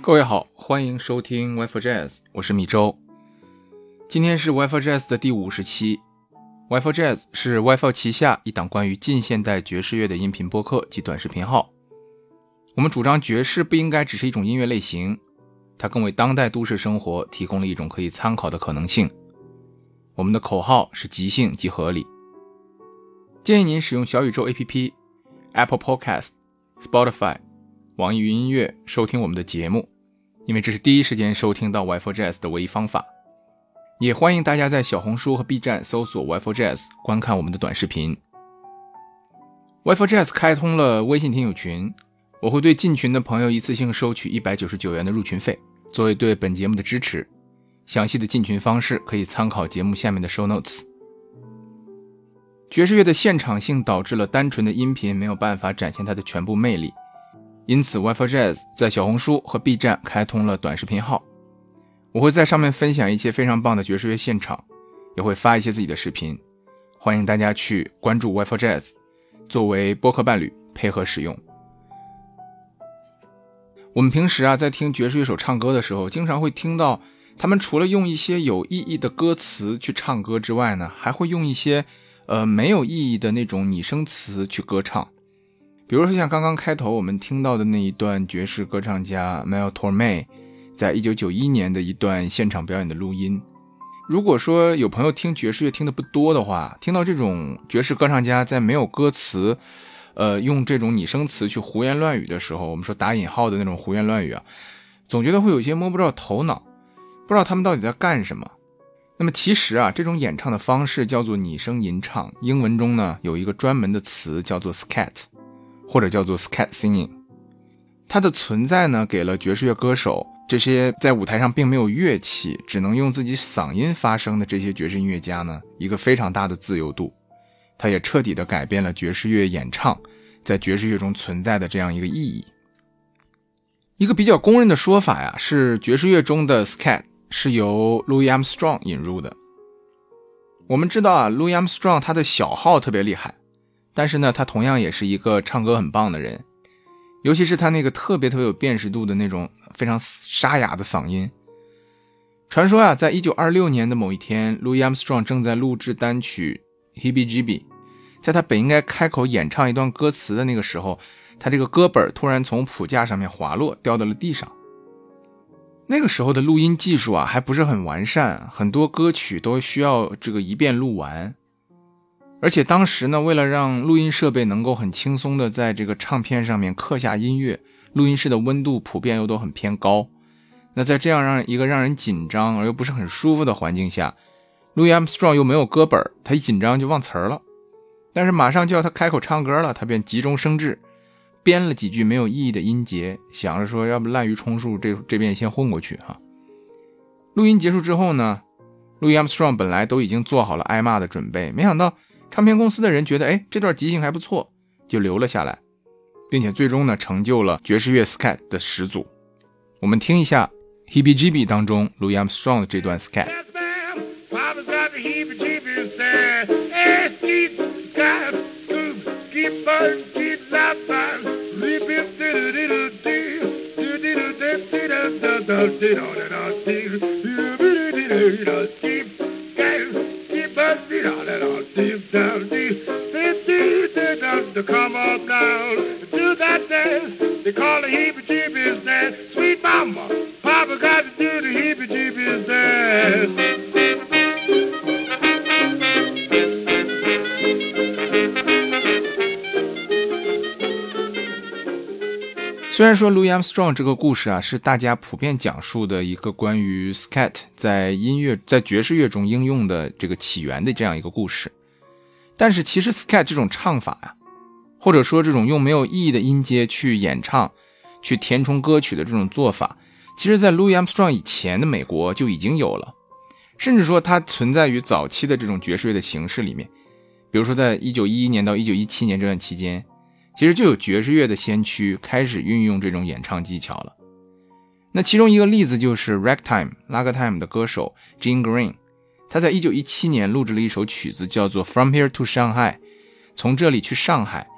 各位好，欢迎收听 WiFi Jazz，我是米周。今天是 WiFi Jazz 的第五十期。WiFi Jazz 是 WiFi 旗下一档关于近现代爵士乐的音频播客及短视频号。我们主张爵士不应该只是一种音乐类型，它更为当代都市生活提供了一种可以参考的可能性。我们的口号是即兴即合理。建议您使用小宇宙 APP、Apple Podcast、Spotify。网易云音乐收听我们的节目，因为这是第一时间收听到 WiFi Jazz 的唯一方法。也欢迎大家在小红书和 B 站搜索 WiFi Jazz 观看我们的短视频。WiFi Jazz 开通了微信听友群，我会对进群的朋友一次性收取一百九十九元的入群费，作为对本节目的支持。详细的进群方式可以参考节目下面的 show notes。爵士乐的现场性导致了单纯的音频没有办法展现它的全部魅力。因此，WiFi Jazz 在小红书和 B 站开通了短视频号，我会在上面分享一些非常棒的爵士乐现场，也会发一些自己的视频，欢迎大家去关注 WiFi Jazz，作为播客伴侣配合使用。我们平时啊，在听爵士乐手唱歌的时候，经常会听到他们除了用一些有意义的歌词去唱歌之外呢，还会用一些呃没有意义的那种拟声词去歌唱。比如说像刚刚开头我们听到的那一段爵士歌唱家 Mel Torme 在一九九一年的一段现场表演的录音。如果说有朋友听爵士乐听的不多的话，听到这种爵士歌唱家在没有歌词，呃，用这种拟声词去胡言乱语的时候，我们说打引号的那种胡言乱语啊，总觉得会有些摸不着头脑，不知道他们到底在干什么。那么其实啊，这种演唱的方式叫做拟声吟唱，英文中呢有一个专门的词叫做 scat。或者叫做 scat singing，它的存在呢，给了爵士乐歌手这些在舞台上并没有乐器，只能用自己嗓音发声的这些爵士音乐家呢，一个非常大的自由度。它也彻底的改变了爵士乐演唱在爵士乐中存在的这样一个意义。一个比较公认的说法呀，是爵士乐中的 scat 是由 Louis Armstrong 引入的。我们知道啊，Louis Armstrong 他的小号特别厉害。但是呢，他同样也是一个唱歌很棒的人，尤其是他那个特别特别有辨识度的那种非常沙哑的嗓音。传说啊，在一九二六年的某一天，Louis Armstrong 正在录制单曲《Hebe Gebe》，在他本应该开口演唱一段歌词的那个时候，他这个歌本突然从谱架上面滑落，掉到了地上。那个时候的录音技术啊，还不是很完善，很多歌曲都需要这个一遍录完。而且当时呢，为了让录音设备能够很轻松的在这个唱片上面刻下音乐，录音室的温度普遍又都很偏高。那在这样让一个让人紧张而又不是很舒服的环境下，Louis Armstrong 又没有歌本，他一紧张就忘词儿了。但是马上就要他开口唱歌了，他便急中生智，编了几句没有意义的音节，想着说要不滥竽充数，这这边先混过去哈。录音结束之后呢，Louis Armstrong 本来都已经做好了挨骂的准备，没想到。唱片公司的人觉得，哎，这段即兴还不错，就留了下来，并且最终呢，成就了爵士乐 scat 的始祖。我们听一下《Hebe Gebe》当中 Louis Armstrong 的这段 scat。虽然说 Louis Armstrong 这个故事啊，是大家普遍讲述的一个关于 scat 在音乐在爵士乐中应用的这个起源的这样一个故事，但是其实 scat 这种唱法呀，或者说这种用没有意义的音阶去演唱、去填充歌曲的这种做法，其实在 Louis Armstrong 以前的美国就已经有了。甚至说它存在于早期的这种爵士乐的形式里面。比如说，在一九一一年到一九一七年这段期间，其实就有爵士乐的先驱开始运用这种演唱技巧了。那其中一个例子就是 Ragtime 拉格 time 的歌手 Gene Green，他在一九一七年录制了一首曲子，叫做 From Here to Shanghai，从这里去上海。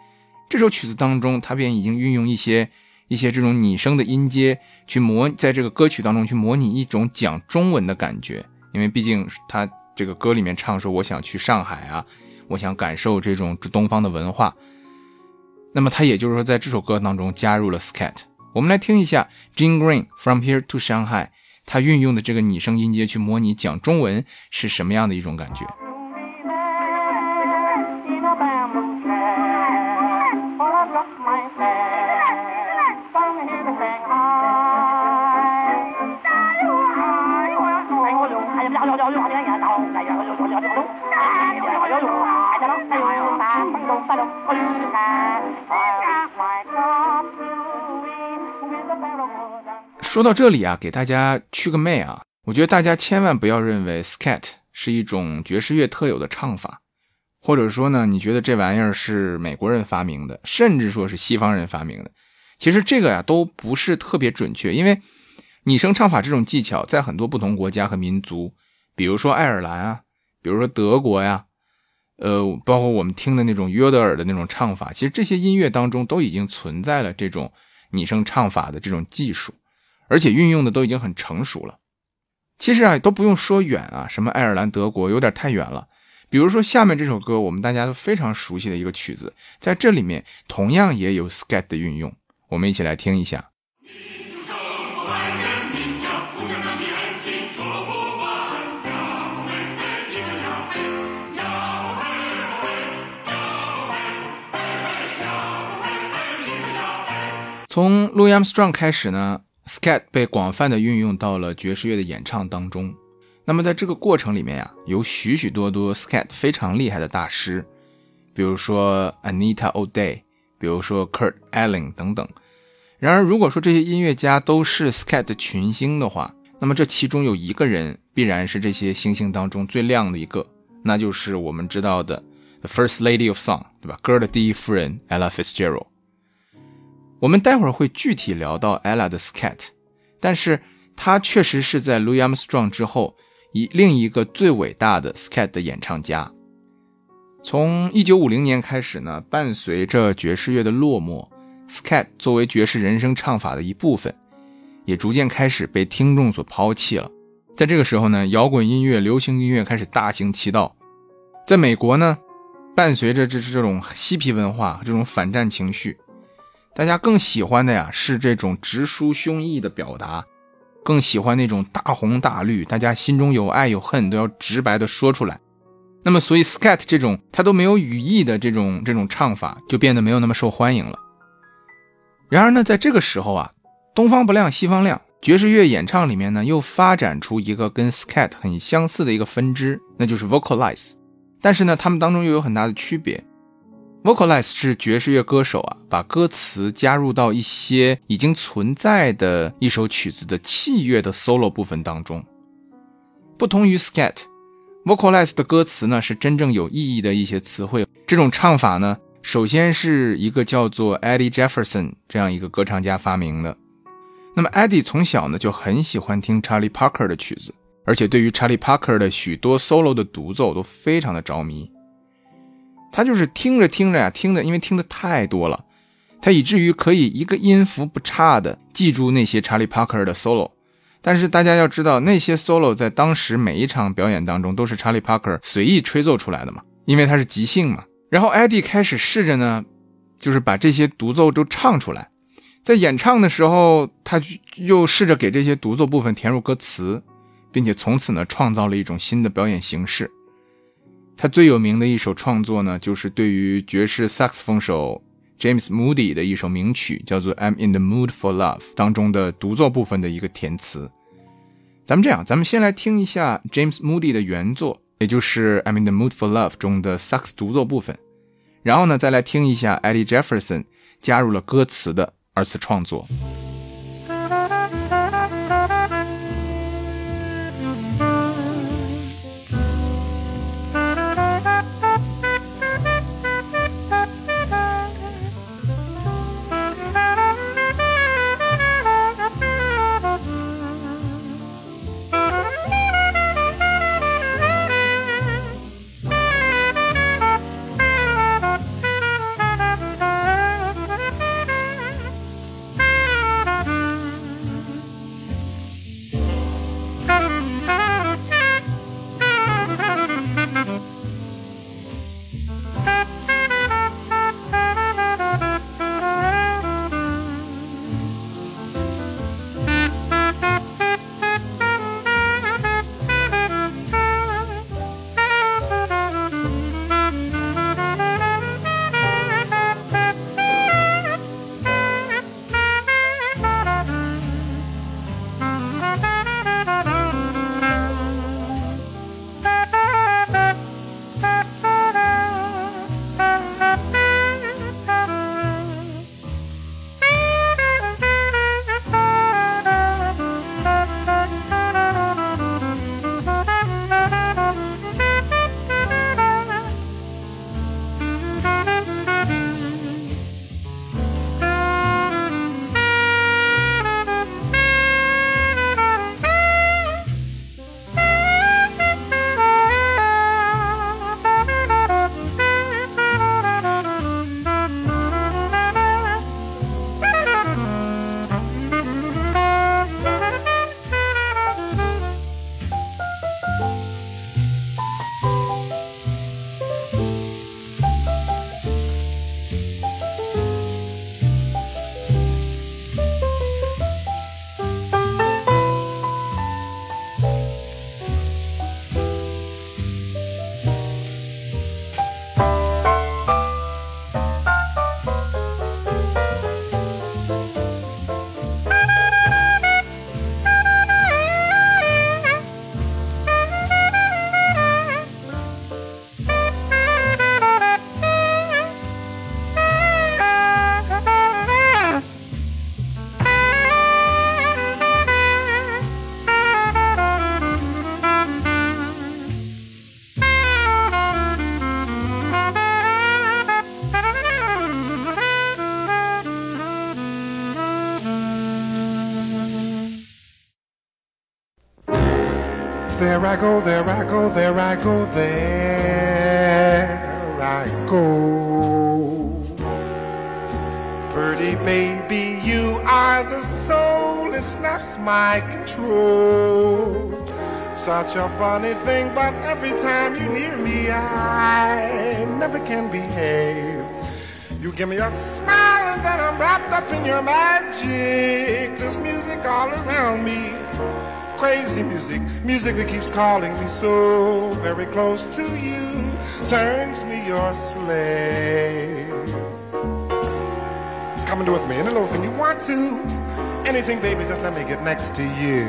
这首曲子当中，他便已经运用一些一些这种拟声的音阶，去模在这个歌曲当中去模拟一种讲中文的感觉。因为毕竟他这个歌里面唱说我想去上海啊。我想感受这种东方的文化，那么他也就是说，在这首歌当中加入了 scat。我们来听一下 Jin Green From Here to Shanghai，他运用的这个拟声音阶去模拟讲中文是什么样的一种感觉。说到这里啊，给大家去个媚啊！我觉得大家千万不要认为 scat 是一种爵士乐特有的唱法，或者说呢，你觉得这玩意儿是美国人发明的，甚至说是西方人发明的。其实这个呀都不是特别准确，因为拟声唱法这种技巧在很多不同国家和民族，比如说爱尔兰啊，比如说德国呀，呃，包括我们听的那种约德尔的那种唱法，其实这些音乐当中都已经存在了这种拟声唱法的这种技术。而且运用的都已经很成熟了，其实啊都不用说远啊，什么爱尔兰、德国有点太远了。比如说下面这首歌，我们大家都非常熟悉的一个曲子，在这里面同样也有 scat 的运用，我们一起来听一下。从 Louis Armstrong 开始呢。Scat 被广泛的运用到了爵士乐的演唱当中。那么在这个过程里面呀，有许许多多 Scat 非常厉害的大师，比如说 Anita O'Day，比如说 Kurt Elling 等等。然而，如果说这些音乐家都是 scat 的群星的话，那么这其中有一个人必然是这些星星当中最亮的一个，那就是我们知道的 The First Lady of Song，对吧？歌的第一夫人 Ella Fitzgerald。我们待会儿会具体聊到 Ella 的 scat，但是她确实是在 Louis Armstrong 之后，以另一个最伟大的 scat 的演唱家。从1950年开始呢，伴随着爵士乐的落寞，scat 作为爵士人声唱法的一部分，也逐渐开始被听众所抛弃了。在这个时候呢，摇滚音乐、流行音乐开始大行其道。在美国呢，伴随着这是这种嬉皮文化、这种反战情绪。大家更喜欢的呀是这种直抒胸臆的表达，更喜欢那种大红大绿，大家心中有爱有恨都要直白的说出来。那么，所以 scat 这种它都没有语义的这种这种唱法就变得没有那么受欢迎了。然而呢，在这个时候啊，东方不亮西方亮，爵士乐演唱里面呢又发展出一个跟 scat 很相似的一个分支，那就是 vocalize。但是呢，他们当中又有很大的区别。Vocalize 是爵士乐歌手啊，把歌词加入到一些已经存在的一首曲子的器乐的 solo 部分当中。不同于 Scat，Vocalize 的歌词呢是真正有意义的一些词汇。这种唱法呢，首先是一个叫做 Eddie Jefferson 这样一个歌唱家发明的。那么 Eddie 从小呢就很喜欢听 Charlie Parker 的曲子，而且对于 Charlie Parker 的许多 solo 的独奏都非常的着迷。他就是听着听着呀，听的，因为听的太多了，他以至于可以一个音符不差的记住那些查理·帕克的 solo。但是大家要知道，那些 solo 在当时每一场表演当中都是查理·帕克随意吹奏出来的嘛，因为他是即兴嘛。然后艾迪开始试着呢，就是把这些独奏都唱出来，在演唱的时候，他又试着给这些独奏部分填入歌词，并且从此呢，创造了一种新的表演形式。他最有名的一首创作呢，就是对于爵士萨克斯风手 James Moody 的一首名曲，叫做《I'm in the Mood for Love》当中的独奏部分的一个填词。咱们这样，咱们先来听一下 James Moody 的原作，也就是《I'm in the Mood for Love》中的萨克斯独奏部分，然后呢，再来听一下 Eddie Jefferson 加入了歌词的二次创作。I go, there I go, there I go, there I go. Pretty baby, you are the soul that snaps my control. Such a funny thing, but every time you near me, I never can behave. You give me a smile and then I'm wrapped up in your magic. This music all around me, crazy music, music that keeps calling me so very close to you, turns me your slave. Come and do with me any little thing you want to. Anything, baby, just let me get next to you.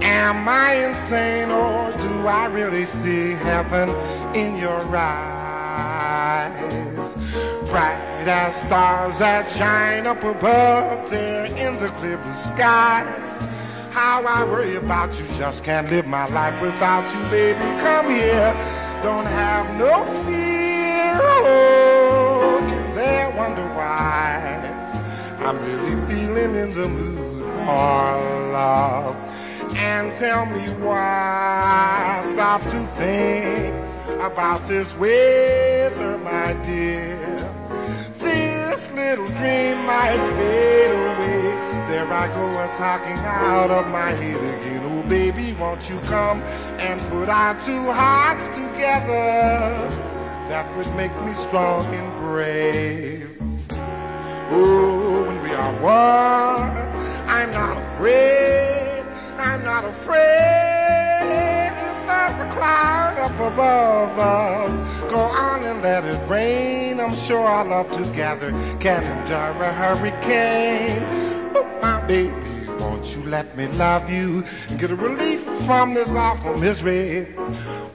Am I insane or do I really see heaven in your eyes? Bright as stars that shine up above there in the clear blue sky. How I worry about you, just can't live my life without you, baby. Come here, don't have no fear. Oh, is there wonder why I'm really feeling in the mood for love? And tell me why I stop to think about this weather, my dear. This little dream might fade away. There I go, a talking out of my head again. Oh, baby, won't you come and put our two hearts together? That would make me strong and brave. Oh, when we are one, I'm not afraid. I'm not afraid if there's a cloud up above us. Go on and let it rain. I'm sure our love together can endure a hurricane. My baby, won't you let me love you and get a relief from this awful misery?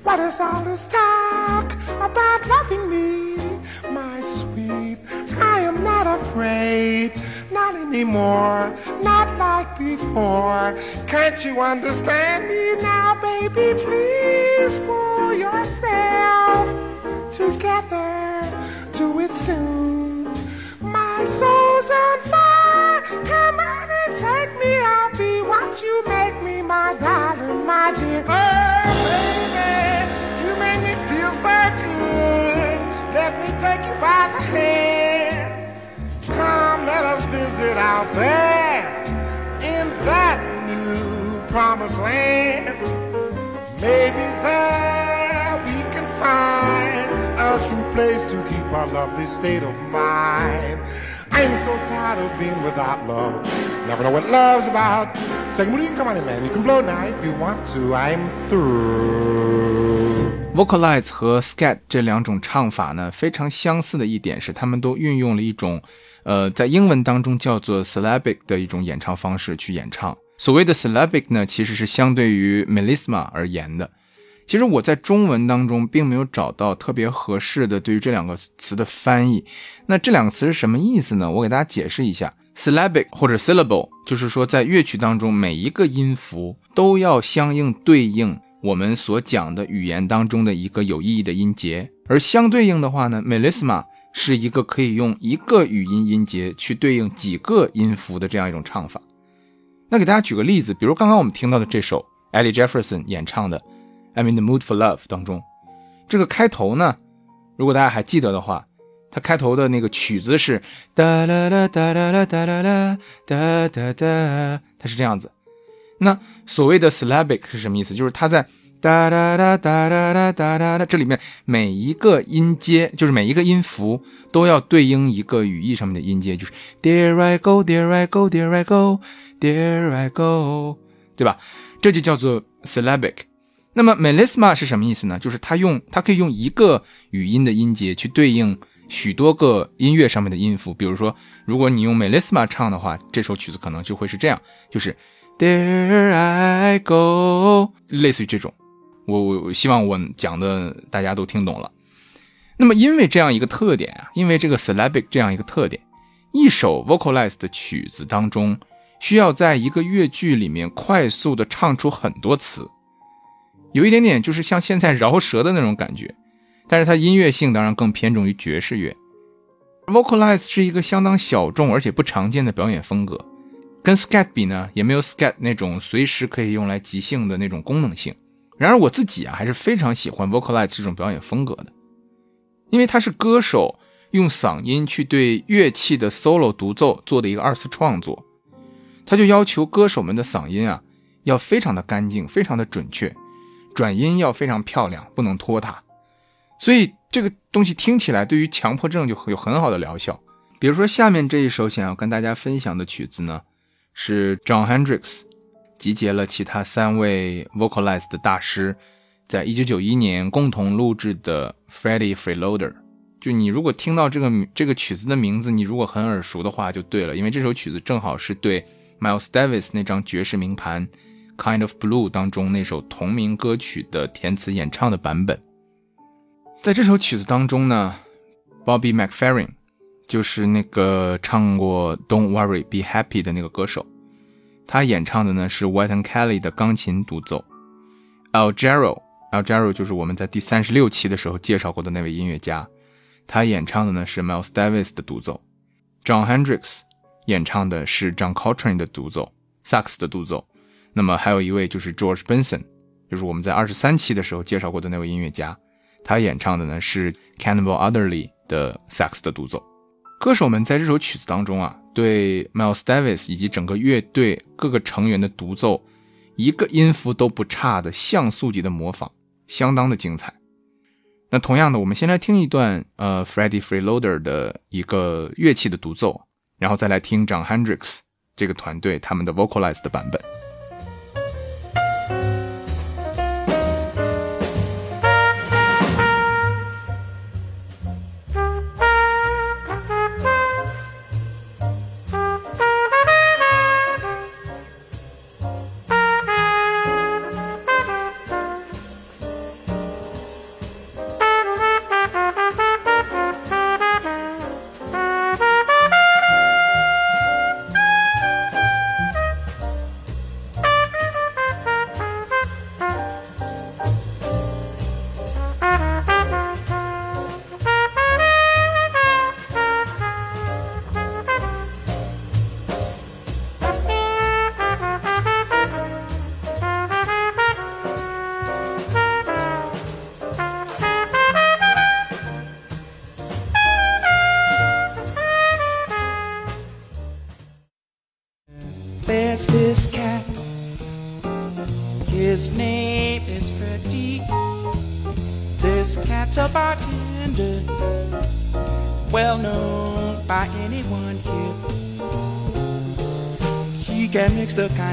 What is all this talk about loving me, my sweet? I am not afraid, not anymore, not like before. Can't you understand me now, baby? Please pull yourself together, do it soon. My soul's on fire, come on and take me. I'll be what you make me, my darling, my dear. Oh, baby, you make me feel so good. Let me take you by the hand. Come, let us visit out there in that new promised land. Maybe there we can find a true place to keep our lovely state of mind. I'm so tired of being without love. Never know what love's about. Take me, you can come on in, man. You can blow now if you want to. I'm through. Vocalize 和 Scat 这两种唱法呢，非常相似的一点是，他们都运用了一种，呃，在英文当中叫做 syllabic 的一种演唱方式去演唱。所谓的 syllabic 呢，其实是相对于 melisma 而言的。其实我在中文当中并没有找到特别合适的对于这两个词的翻译。那这两个词是什么意思呢？我给大家解释一下。syllabic 或者 syllable 就是说在乐曲当中每一个音符都要相应对应我们所讲的语言当中的一个有意义的音节，而相对应的话呢，melisma 是一个可以用一个语音音节去对应几个音符的这样一种唱法。那给大家举个例子，比如刚刚我们听到的这首 Ellie Jefferson 演唱的。I'm in the mood for love 当中，这个开头呢，如果大家还记得的话，它开头的那个曲子是哒啦啦哒啦啦哒啦啦哒哒哒，它是这样子。那所谓的 syllabic 是什么意思？就是它在哒哒哒哒哒哒哒哒哒这里面每一个音阶，就是每一个音符都要对应一个语义上面的音阶，就是 There I go, There I go, There I go, There I go，对吧？这就叫做 syllabic。那么 melisma 是什么意思呢？就是它用它可以用一个语音的音节去对应许多个音乐上面的音符。比如说，如果你用 melisma 唱的话，这首曲子可能就会是这样，就是 There I go，类似于这种。我我希望我讲的大家都听懂了。那么因为这样一个特点啊，因为这个 syllabic 这样一个特点，一首 vocalized 的曲子当中，需要在一个乐句里面快速的唱出很多词。有一点点就是像现在饶舌的那种感觉，但是它音乐性当然更偏重于爵士乐。Vocalize 是一个相当小众而且不常见的表演风格，跟 scat 比呢，也没有 scat 那种随时可以用来即兴的那种功能性。然而我自己啊，还是非常喜欢 vocalize 这种表演风格的，因为它是歌手用嗓音去对乐器的 solo 独奏做的一个二次创作，它就要求歌手们的嗓音啊要非常的干净，非常的准确，转音要非常漂亮，不能拖沓。所以这个东西听起来对于强迫症就有很好的疗效。比如说下面这一首想要跟大家分享的曲子呢，是 John Hendricks 集结了其他三位 vocalize 的大师，在一九九一年共同录制的 Freddie Freeloader。就你如果听到这个这个曲子的名字，你如果很耳熟的话，就对了，因为这首曲子正好是对 Miles Davis 那张爵士名盘 Kind of Blue 当中那首同名歌曲的填词演唱的版本。在这首曲子当中呢，Bobby McFerrin 就是那个唱过 "Don't Worry, Be Happy" 的那个歌手，他演唱的呢是 Wynton Kelly 的钢琴独奏。Al Jarreau，Al Jarreau 就是我们在第三十六期的时候介绍过的那位音乐家，他演唱的呢是 Miles Davis 的独奏。John Hendricks 演唱的是 John Coltrane 的独奏，萨克斯的独奏。那么还有一位就是 George Benson，就是我们在二十三期的时候介绍过的那位音乐家。他演唱的呢是 Cannibal Adderley 的萨克斯的独奏。歌手们在这首曲子当中啊，对 Miles Davis 以及整个乐队各个成员的独奏，一个音符都不差的像素级的模仿，相当的精彩。那同样的，我们先来听一段呃 Freddie Freeloader 的一个乐器的独奏，然后再来听 John Hendricks 这个团队他们的 vocalized 的版本。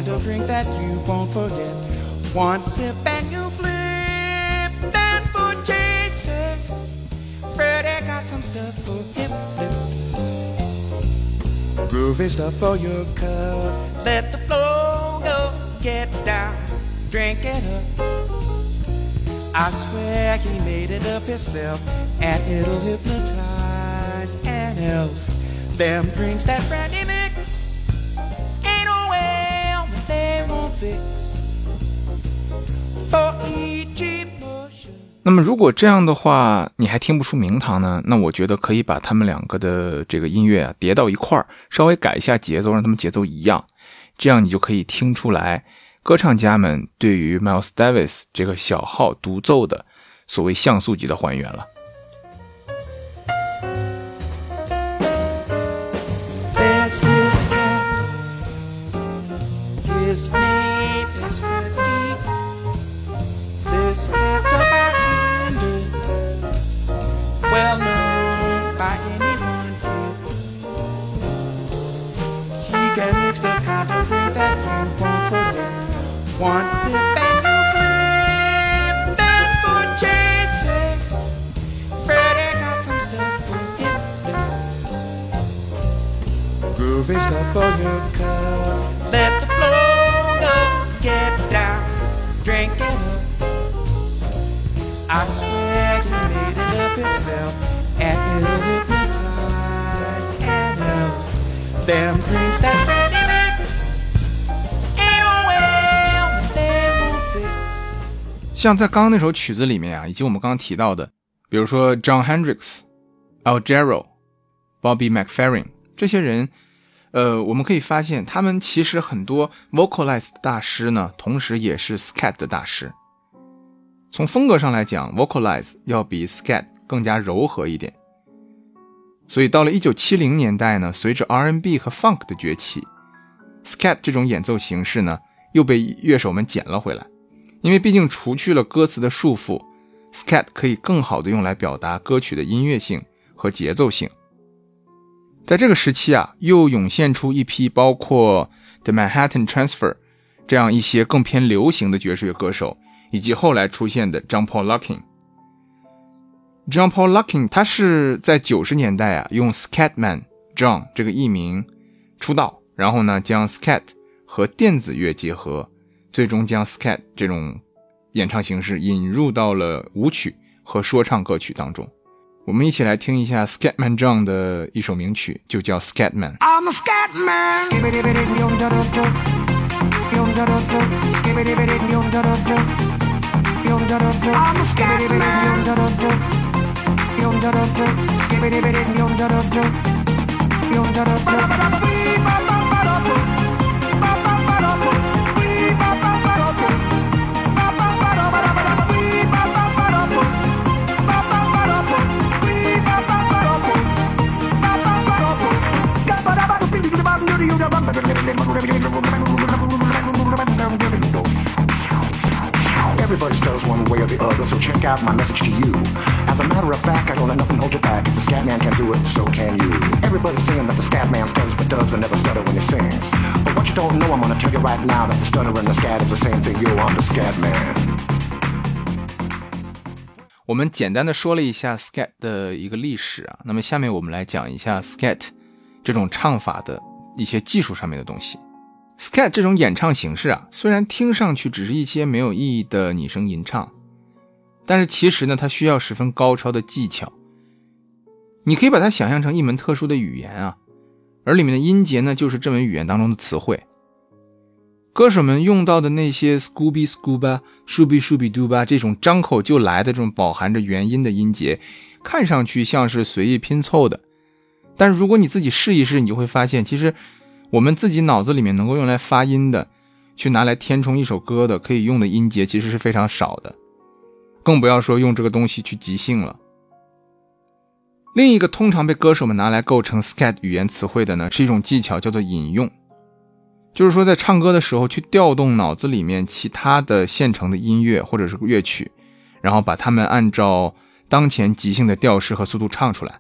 Kind of drink that you won't forget. One sip and you flip. And for chasers, Freddy got some stuff for hip lips. Groovy stuff for your cup. Let the flow go, get down, drink it up. I swear he made it up himself, and it'll hypnotize an elf. Them drinks that brandy 那么如果这样的话，你还听不出名堂呢？那我觉得可以把他们两个的这个音乐啊叠到一块儿，稍微改一下节奏，让他们节奏一样，这样你就可以听出来歌唱家们对于 Miles Davis 这个小号独奏的所谓像素级的还原了。A well known by anyone here. He can mix the kind of drink that you won't forget. One sip and got some stuff for lips. Groovy stuff for your cup. Let the flow go, get down, I swear to myself，像在刚刚那首曲子里面啊，以及我们刚刚提到的，比如说 John Hendricks、Al Jarreau、Bobby McFerrin 这些人，呃，我们可以发现，他们其实很多 vocalized 大师呢，同时也是 scat 的大师。从风格上来讲，vocalize 要比 scat 更加柔和一点。所以到了1970年代呢，随着 R&B 和 funk 的崛起，scat 这种演奏形式呢，又被乐手们捡了回来。因为毕竟除去了歌词的束缚，scat 可以更好的用来表达歌曲的音乐性和节奏性。在这个时期啊，又涌现出一批包括 The Manhattan Transfer 这样一些更偏流行的爵士乐歌手，以及后来出现的 John Paul Luckin。John Paul Luckin 他是在九十年代啊，用 Scatman John 这个艺名出道，然后呢，将 scat 和电子乐结合，最终将 scat 这种演唱形式引入到了舞曲和说唱歌曲当中。我们一起来听一下 Scatman John 的一首名曲，就叫 Scatman。I'm a. I'm a scat man. Way or the other, so check out my message to you. As a matter of fact, I don't let nothing hold you back. If the scat man can do it, so can you. Everybody's saying that the scat man stutters but does and never stutter when he sings. But what you don't know, I'm gonna tell you right now that the stutter and the scat is the same thing. Yo, I'm the scat man. 我们简单的说了一下 scat 的一个历史啊，那么下面我们来讲一下 scat 这种唱法的一些技术上面的东西。scat 这种演唱形式啊，虽然听上去只是一些没有意义的拟声吟唱，但是其实呢，它需要十分高超的技巧。你可以把它想象成一门特殊的语言啊，而里面的音节呢，就是这门语言当中的词汇。歌手们用到的那些 scooby scooba、shubi shubi duba 这种张口就来的这种饱含着元音的音节，看上去像是随意拼凑的，但是如果你自己试一试，你就会发现，其实我们自己脑子里面能够用来发音的，去拿来填充一首歌的可以用的音节，其实是非常少的，更不要说用这个东西去即兴了。另一个通常被歌手们拿来构成 skat 语言词汇的呢，是一种技巧，叫做引用。就是说，在唱歌的时候去调动脑子里面其他的现成的音乐或者是乐曲，然后把它们按照当前即兴的调式和速度唱出来。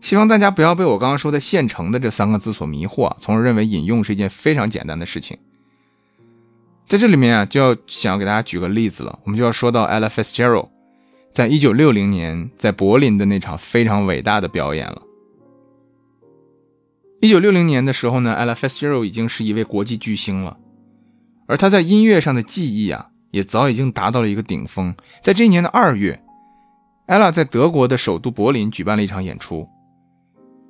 希望大家不要被我刚刚说的“现成的”这三个字所迷惑啊，从而认为引用是一件非常简单的事情。在这里面啊，就要想要给大家举个例子了，我们就要说到 Ella Fitzgerald 在一九六零年在柏林的那场非常伟大的表演了。一九六零年的时候呢，Ella Fitzgerald 已经是一位国际巨星了，而她在音乐上的技艺啊，也早已经达到了一个顶峰。在这一年的二月，Ella 在德国的首都柏林举办了一场演出。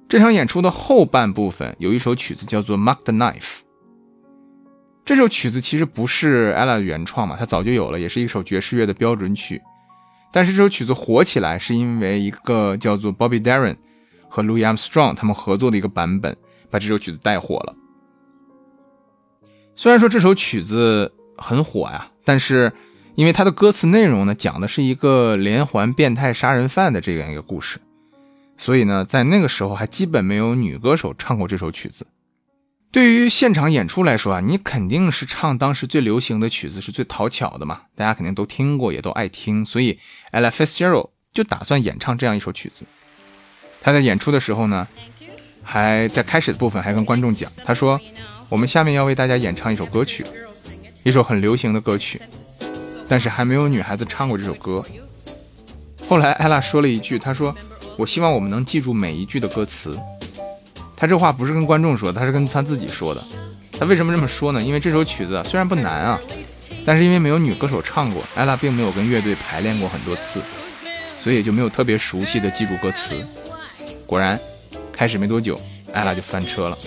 这场演出的后半部分有一首曲子叫做《Mark the Knife》。这首曲子其实不是 Ella 的原创嘛，它早就有了，也是一首爵士乐的标准曲。但是这首曲子火起来，是因为一个叫做 Bobby Darin 和 Louis Armstrong 他们合作的一个版本，把这首曲子带火了。虽然说这首曲子很火呀，但是因为它的歌词内容呢，讲的是一个连环变态杀人犯的这样一个故事，所以呢，在那个时候还基本没有女歌手唱过这首曲子。对于现场演出来说啊，你肯定是唱当时最流行的曲子是最讨巧的嘛，大家肯定都听过，也都爱听，所以 Ella Fitzgerald 就打算演唱这样一首曲子。他在演出的时候呢，还在开始的部分还跟观众讲，他说：“我们下面要为大家演唱一首歌曲，一首很流行的歌曲，但是还没有女孩子唱过这首歌。”后来 Ella 说了一句，他说：“我希望我们能记住每一句的歌词。”他这话不是跟观众说的，他是跟他自己说的。他为什么这么说呢？因为这首曲子虽然不难啊，但是因为没有女歌手唱过，艾拉并没有跟乐队排练过很多次，所以也就没有特别熟悉的记住歌词。果然，开始没多久，艾拉就翻车了。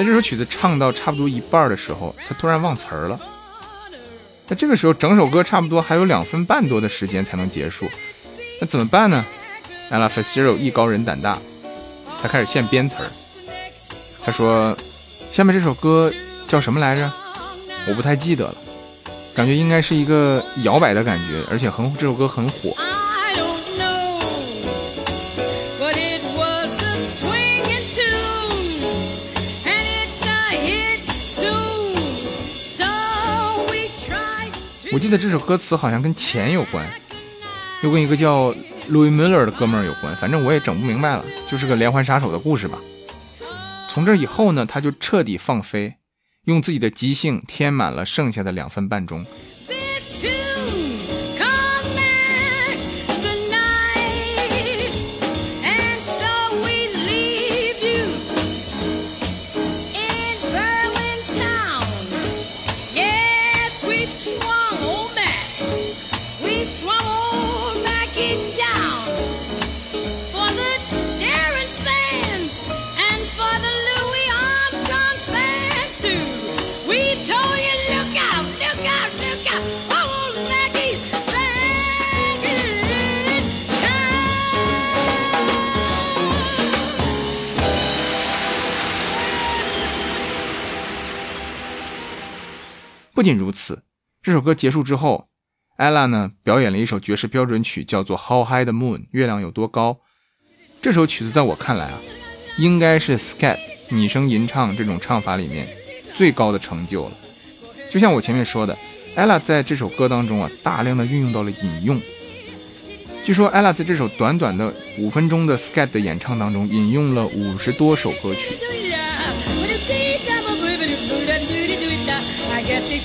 在这首曲子唱到差不多一半的时候，他突然忘词儿了。那这个时候，整首歌差不多还有两分半多的时间才能结束，那怎么办呢？Ella Fitzgerald 艺高人胆大，他开始现编词儿。他说：“下面这首歌叫什么来着？我不太记得了，感觉应该是一个摇摆的感觉，而且很这首歌很火。记得这首歌词好像跟钱有关，又跟一个叫 Louis Miller 的哥们儿有关，反正我也整不明白了，就是个连环杀手的故事吧。从这以后呢，他就彻底放飞，用自己的即兴填满了剩下的两分半钟。不仅如此，这首歌结束之后，ella 呢表演了一首爵士标准曲，叫做《How High the Moon》，月亮有多高。这首曲子在我看来啊，应该是 scat 拟声吟唱这种唱法里面最高的成就了。就像我前面说的，ella 在这首歌当中啊，大量的运用到了引用。据说 ella 在这首短短的五分钟的 scat 的演唱当中，引用了五十多首歌曲。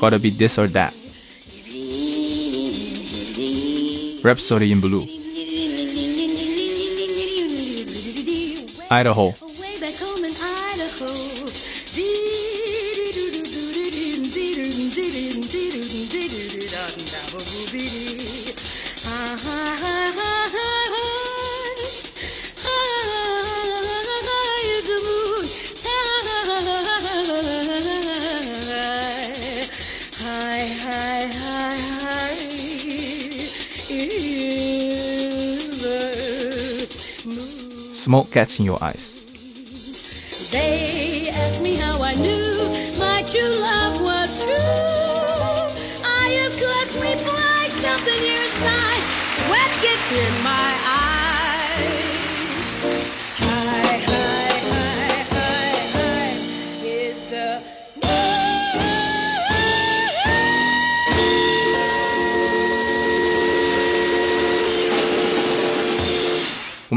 Gotta be this or that. Rhapsody in Blue. Idaho. Smoke gets in your eyes.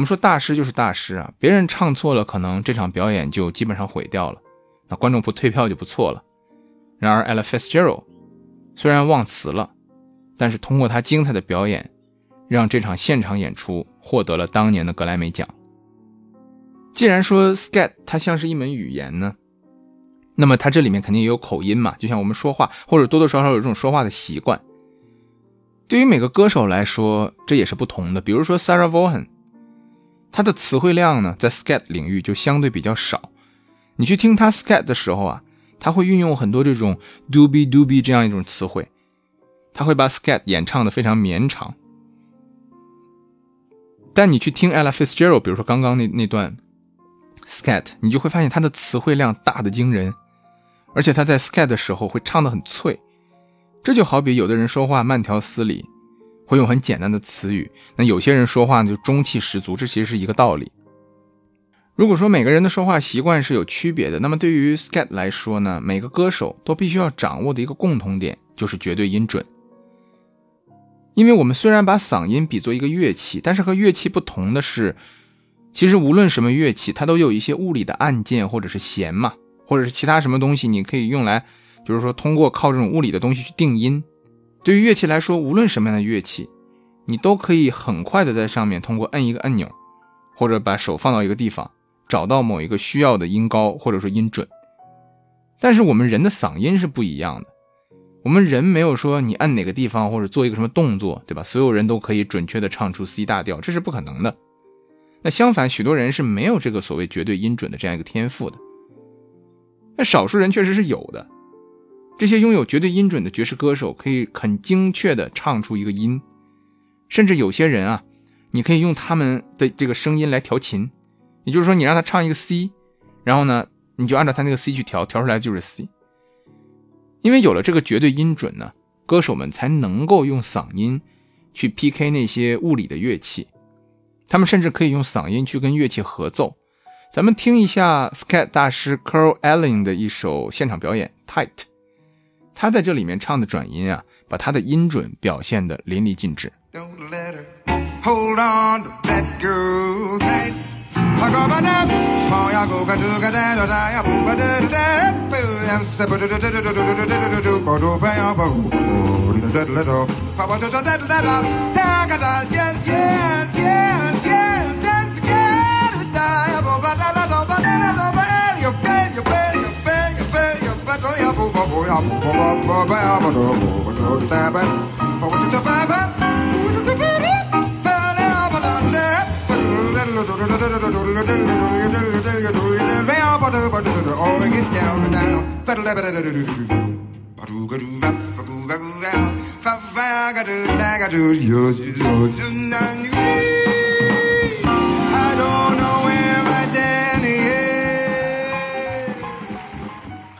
我们说大师就是大师啊，别人唱错了，可能这场表演就基本上毁掉了。那观众不退票就不错了。然而 Ella Fitzgerald 虽然忘词了，但是通过他精彩的表演，让这场现场演出获得了当年的格莱美奖。既然说 scat 它像是一门语言呢，那么它这里面肯定也有口音嘛，就像我们说话或者多多少少有这种说话的习惯。对于每个歌手来说，这也是不同的。比如说 Sarah Vaughan，它的词汇量呢，在 skat 领域就相对比较少。你去听她 scat 的时候啊，她会运用很多这种 doobie doobie 这样一种词汇，她会把 skat 演唱的非常绵长。但你去听 Ella Fitzgerald，比如说刚刚那那段 skat，你就会发现他的词汇量大的惊人，而且他在 skat 的时候会唱得很脆。这就好比有的人说话慢条斯理，会用很简单的词语；那有些人说话呢就中气十足，这其实是一个道理。如果说每个人的说话习惯是有区别的，那么对于 scat 来说呢，每个歌手都必须要掌握的一个共同点就是绝对音准。因为我们虽然把嗓音比作一个乐器，但是和乐器不同的是，其实无论什么乐器，它都有一些物理的按键或者是弦嘛，或者是其他什么东西，你可以用来，就是说通过靠这种物理的东西去定音。对于乐器来说，无论什么样的乐器，你都可以很快的在上面通过摁一个按钮，或者把手放到一个地方，找到某一个需要的音高或者说音准。但是我们人的嗓音是不一样的。我们人没有说你按哪个地方或者做一个什么动作，对吧？所有人都可以准确的唱出 C 大调，这是不可能的。那相反，许多人是没有这个所谓绝对音准的这样一个天赋的。那少数人确实是有的。这些拥有绝对音准的爵士歌手可以很精确的唱出一个音，甚至有些人啊，你可以用他们的这个声音来调琴，也就是说，你让他唱一个 C，然后呢，你就按照他那个 C 去调，调出来就是 C。因为有了这个绝对音准呢，歌手们才能够用嗓音去 PK 那些物理的乐器，他们甚至可以用嗓音去跟乐器合奏。咱们听一下 Scat 大师 Carl Allen 的一首现场表演《Tight》，他在这里面唱的转音啊，把他的音准表现的淋漓尽致。Oh, get down, down. I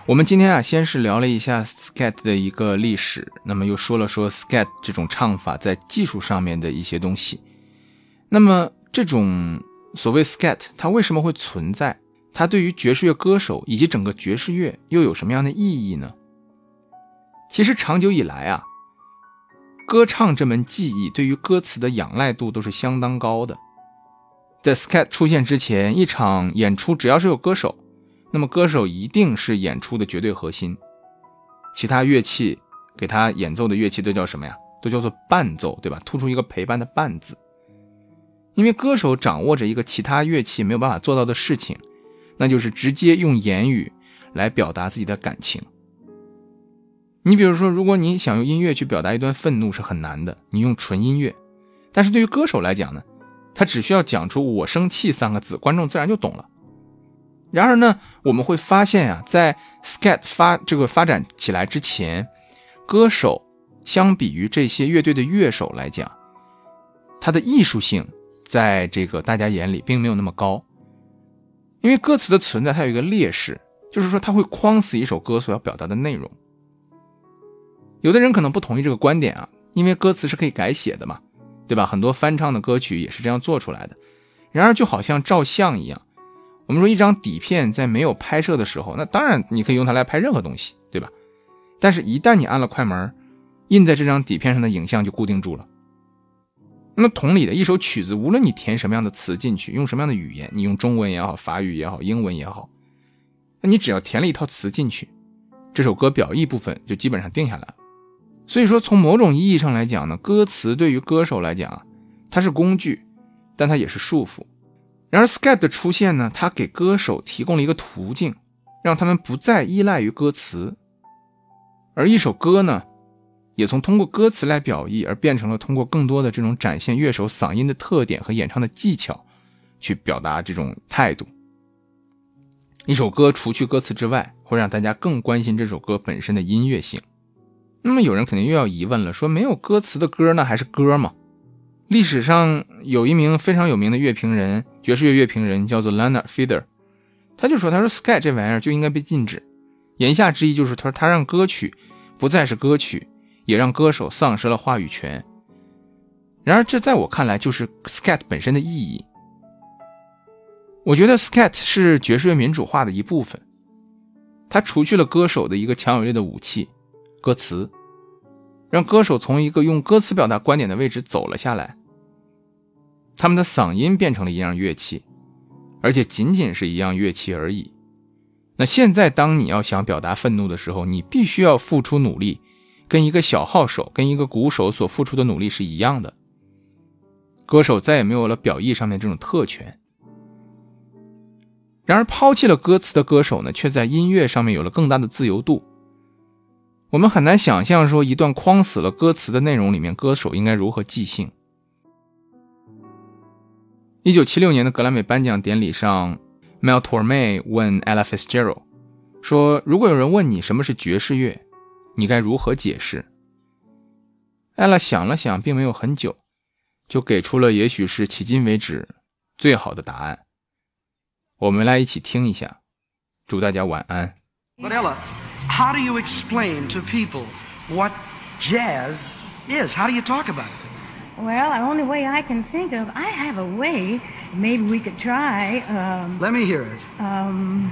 我们今天啊，先是聊了一下 skat 的一个历史，那么又说了说 skat 这种唱法在技术上面的一些东西。那么这种所谓 skat 它为什么会存在？它对于爵士乐歌手以及整个爵士乐又有什么样的意义呢？其实长久以来啊，歌唱这门技艺对于歌词的仰赖度都是相当高的。在 skat 出现之前，一场演出只要是有歌手，那么歌手一定是演出的绝对核心，其他乐器给他演奏的乐器都叫什么呀？都叫做伴奏，对吧？突出一个陪伴的伴字。因为歌手掌握着一个其他乐器没有办法做到的事情，那就是直接用言语来表达自己的感情。你比如说，如果你想用音乐去表达一段愤怒是很难的，你用纯音乐。但是对于歌手来讲呢，他只需要讲出“我生气”三个字，观众自然就懂了。然而呢，我们会发现啊，在 skat 发这个发展起来之前，歌手相比于这些乐队的乐手来讲，他的艺术性在这个大家眼里并没有那么高。因为歌词的存在，它有一个劣势，就是说它会框死一首歌所要表达的内容。有的人可能不同意这个观点啊，因为歌词是可以改写的嘛，对吧？很多翻唱的歌曲也是这样做出来的。然而，就好像照相一样，我们说一张底片在没有拍摄的时候，那当然你可以用它来拍任何东西，对吧？但是，一旦你按了快门，印在这张底片上的影像就固定住了。那么，同理的一首曲子，无论你填什么样的词进去，用什么样的语言，你用中文也好，法语也好，英文也好，那你只要填了一套词进去，这首歌表意部分就基本上定下来了。所以说，从某种意义上来讲呢，歌词对于歌手来讲啊，它是工具，但它也是束缚。然而 Skat 的出现呢，它给歌手提供了一个途径，让他们不再依赖于歌词，而一首歌呢，也从通过歌词来表意，而变成了通过更多的这种展现乐手嗓音的特点和演唱的技巧，去表达这种态度。一首歌除去歌词之外，会让大家更关心这首歌本身的音乐性。那么有人肯定又要疑问了，说没有歌词的歌那还是歌吗？历史上有一名非常有名的乐评人，爵士乐乐评人叫做 Lana f e d e r 他就说：“他说 Skat 这玩意儿就应该被禁止。”言下之意就是，他说他让歌曲不再是歌曲，也让歌手丧失了话语权。然而，这在我看来就是 Skat 本身的意义。我觉得 Skat 是爵士乐民主化的一部分，它除去了歌手的一个强有力的武器——歌词，让歌手从一个用歌词表达观点的位置走了下来。他们的嗓音变成了一样乐器，而且仅仅是一样乐器而已。那现在，当你要想表达愤怒的时候，你必须要付出努力，跟一个小号手、跟一个鼓手所付出的努力是一样的。歌手再也没有了表意上面这种特权。然而，抛弃了歌词的歌手呢，却在音乐上面有了更大的自由度。我们很难想象说，一段框死了歌词的内容里面，歌手应该如何即兴。一九七六年的格莱美颁奖典礼上，Mel Torme 问 Ella Fitzgerald 说：“如果有人问你什么是爵士乐，你该如何解释？”Ella 想了想，并没有很久，就给出了也许是迄今为止最好的答案。我们来一起听一下，祝大家晚安。But Ella, how do you explain to people what jazz is? How do you talk about it? Well, the only way I can think of, I have a way. Maybe we could try. Um, Let me hear it. um.